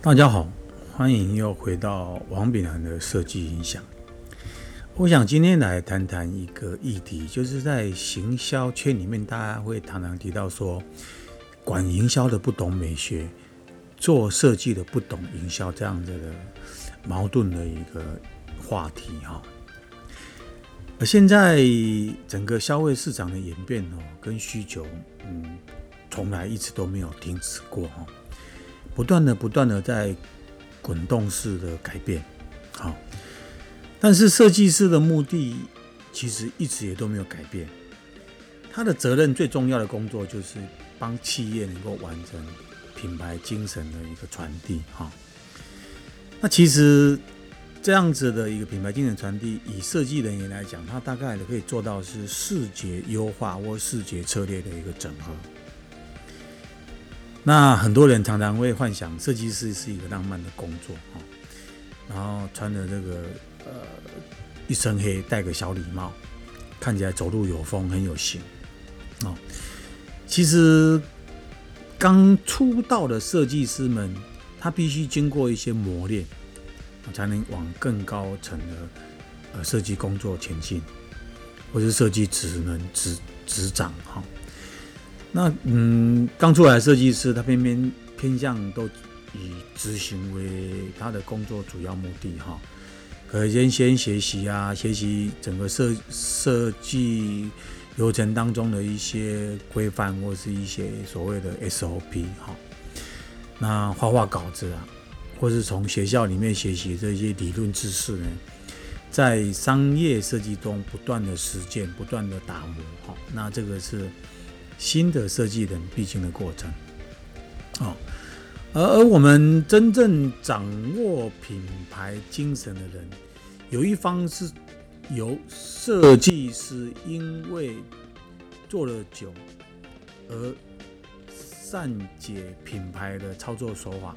大家好，欢迎又回到王炳南的设计影响。我想今天来谈谈一个议题，就是在行销圈里面，大家会常常提到说，管营销的不懂美学，做设计的不懂营销，这样子的矛盾的一个话题哈。而现在整个消费市场的演变哦，跟需求，嗯，从来一直都没有停止过哈。不断的、不断的在滚动式的改变，好，但是设计师的目的其实一直也都没有改变。他的责任最重要的工作就是帮企业能够完成品牌精神的一个传递，哈。那其实这样子的一个品牌精神传递，以设计人员来讲，他大概可以做到是视觉优化或视觉策略的一个整合。那很多人常常会幻想设计师是一个浪漫的工作哈，然后穿着这个呃一身黑，戴个小礼帽，看起来走路有风，很有型哦。其实刚出道的设计师们，他必须经过一些磨练，才能往更高层的呃设计工作前进，或是设计职能执执掌哈。那嗯，刚出来的设计师，他偏偏偏向都以执行为他的工作主要目的哈。可先先学习啊，学习整个设设计流程当中的一些规范或是一些所谓的 SOP 哈。那画画稿子啊，或是从学校里面学习这些理论知识呢，在商业设计中不断的实践，不断的打磨哈。那这个是。新的设计人必经的过程，哦，而而我们真正掌握品牌精神的人，有一方是由设计师因为做了久而善解品牌的操作手法，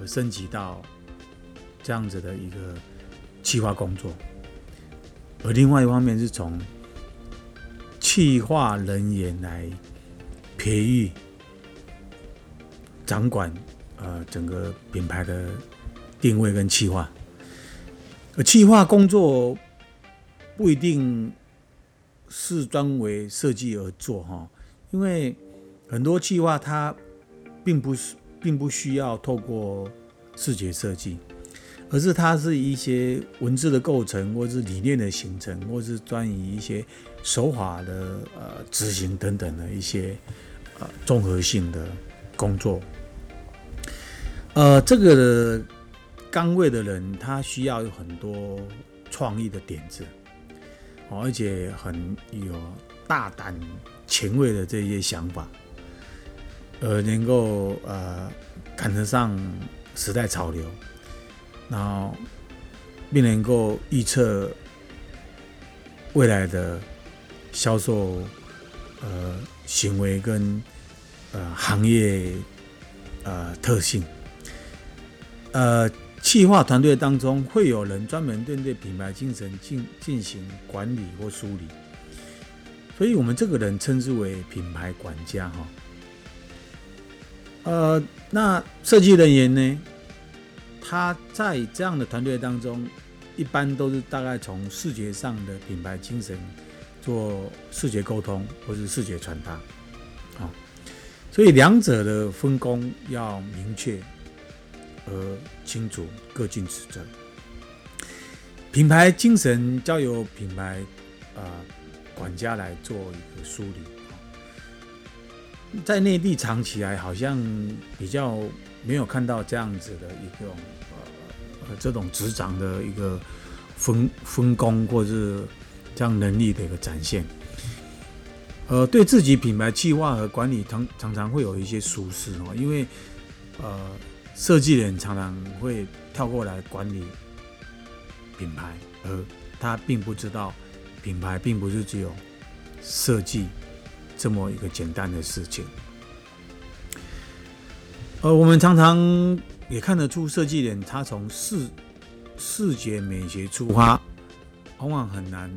而升级到这样子的一个企划工作，而另外一方面是从。企划人员来培育、掌管呃整个品牌的定位跟企划。而企划工作不一定是专为设计而做哈，因为很多企划它并不是并不需要透过视觉设计。而是它是一些文字的构成，或是理念的形成，或是专于一些手法的呃执行等等的一些呃综合性的工作。呃，这个岗位的人，他需要有很多创意的点子，而且很有大胆前卫的这些想法，呃，能够呃赶得上时代潮流。然后，并能够预测未来的销售呃行为跟呃行业呃特性。呃，企划团队当中会有人专门针对品牌精神进进行管理或梳理，所以我们这个人称之为品牌管家哈。呃，那设计人员呢？他在这样的团队当中，一般都是大概从视觉上的品牌精神做视觉沟通或是视觉传达，啊，所以两者的分工要明确而清楚，各尽职责。品牌精神交由品牌啊管家来做一个梳理，在内地长起来好像比较。没有看到这样子的一个呃这种执掌的一个分分工或是这样能力的一个展现，呃，对自己品牌计划和管理常常常会有一些疏失哦，因为呃设计人常常会跳过来管理品牌，而他并不知道品牌并不是只有设计这么一个简单的事情。呃，我们常常也看得出设计人他从视视觉美学出发，往往很难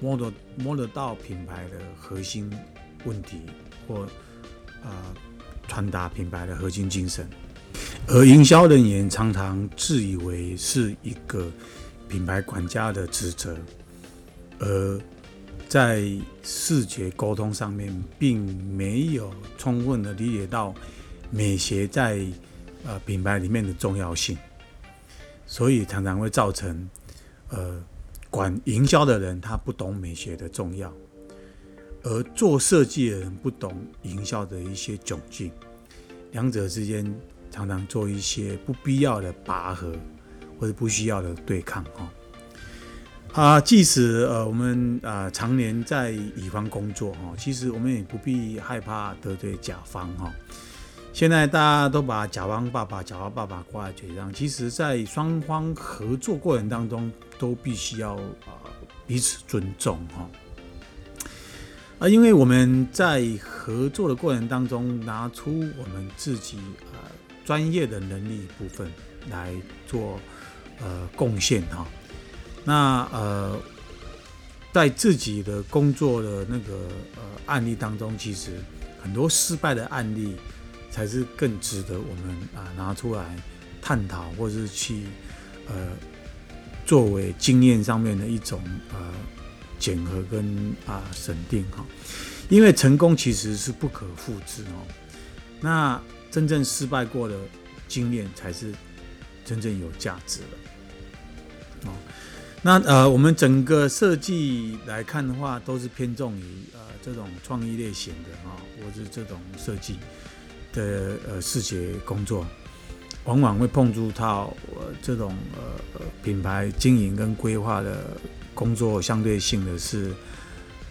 摸得摸得到品牌的核心问题或呃传达品牌的核心精神。而营销人员常常自以为是一个品牌管家的职责，而在视觉沟通上面，并没有充分的理解到美学在呃品牌里面的重要性，所以常常会造成呃管营销的人他不懂美学的重要，而做设计的人不懂营销的一些窘境，两者之间常常做一些不必要的拔河或者不需要的对抗哈。啊，即使呃我们啊常年在乙方工作哈，其实我们也不必害怕得罪甲方哈。现在大家都把甲方爸爸、甲方爸爸挂在嘴上，其实在双方合作过程当中，都必须要啊彼此尊重哈。啊，因为我们在合作的过程当中，拿出我们自己呃专业的能力部分来做呃贡献哈。那呃，在自己的工作的那个呃案例当中，其实很多失败的案例才是更值得我们啊拿出来探讨，或是去呃作为经验上面的一种呃检核跟啊审定哈。因为成功其实是不可复制哦，那真正失败过的经验才是真正有价值的哦。那呃，我们整个设计来看的话，都是偏重于呃这种创意类型的啊，或是这种设计的呃视觉工作，往往会碰触到呃这种呃品牌经营跟规划的工作，相对性的是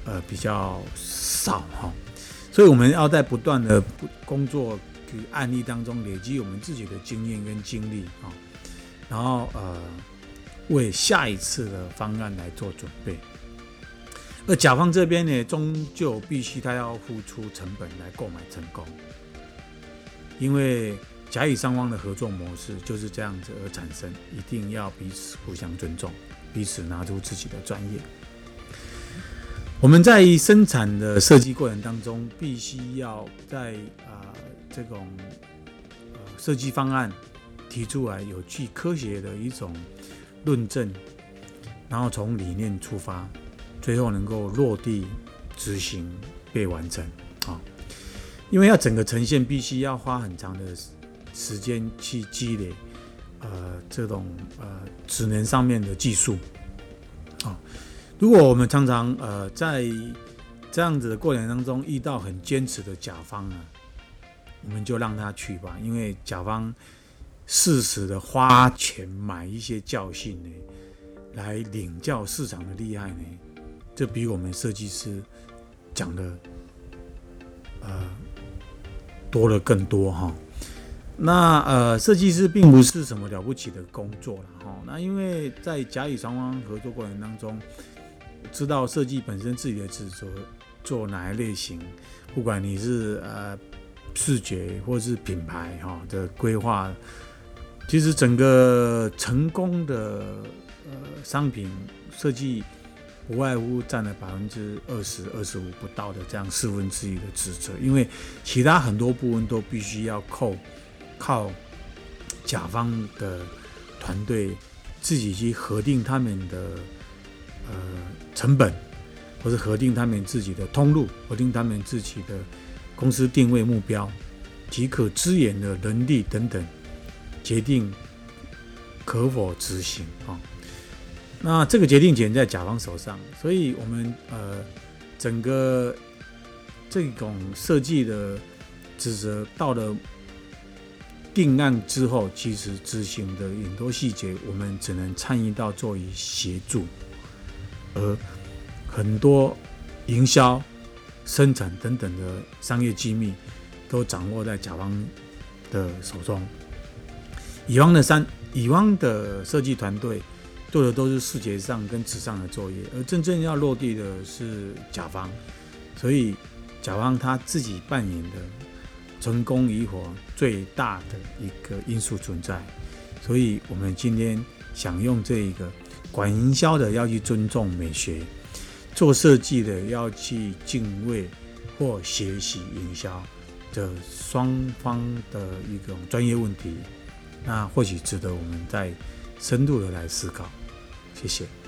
呃比较少哈，所以我们要在不断的工作与案例当中累积我们自己的经验跟经历啊，然后呃。为下一次的方案来做准备，而甲方这边呢，终究必须他要付出成本来购买成功，因为甲乙双方的合作模式就是这样子而产生，一定要彼此互相尊重，彼此拿出自己的专业。我们在生产的设计过程当中，必须要在啊这种呃设计方案提出来有具科学的一种。论证，然后从理念出发，最后能够落地执行被完成啊！因为要整个呈现，必须要花很长的时间去积累，呃，这种呃职能上面的技术啊。如果我们常常呃在这样子的过程当中遇到很坚持的甲方啊，我们就让他去吧，因为甲方。适时的花钱买一些教训呢，来领教市场的厉害呢，这比我们设计师讲的呃多了更多哈。那呃，设计师并不是什么了不起的工作了哈。那因为在甲乙双方合作过程当中，知道设计本身自己的职责做哪一类型，不管你是呃视觉或是品牌哈的规划。其实整个成功的呃商品设计，不外乎占了百分之二十二十五不到的这样四分之一的职责，因为其他很多部分都必须要靠靠甲方的团队自己去核定他们的呃成本，或者核定他们自己的通路，核定他们自己的公司定位目标即可支援的能力等等。决定可否执行啊？那这个决定权在甲方手上，所以我们呃整个这种设计的职责到了定案之后，其实执行的很多细节，我们只能参与到做以协助，而很多营销、生产等等的商业机密都掌握在甲方的手中。乙方的三，乙方的设计团队做的都是视觉上跟纸上的作业，而真正要落地的是甲方，所以甲方他自己扮演的成功与否最大的一个因素存在，所以我们今天想用这一个管营销的要去尊重美学，做设计的要去敬畏或学习营销的双方的一种专业问题。那或许值得我们再深度的来思考。谢谢。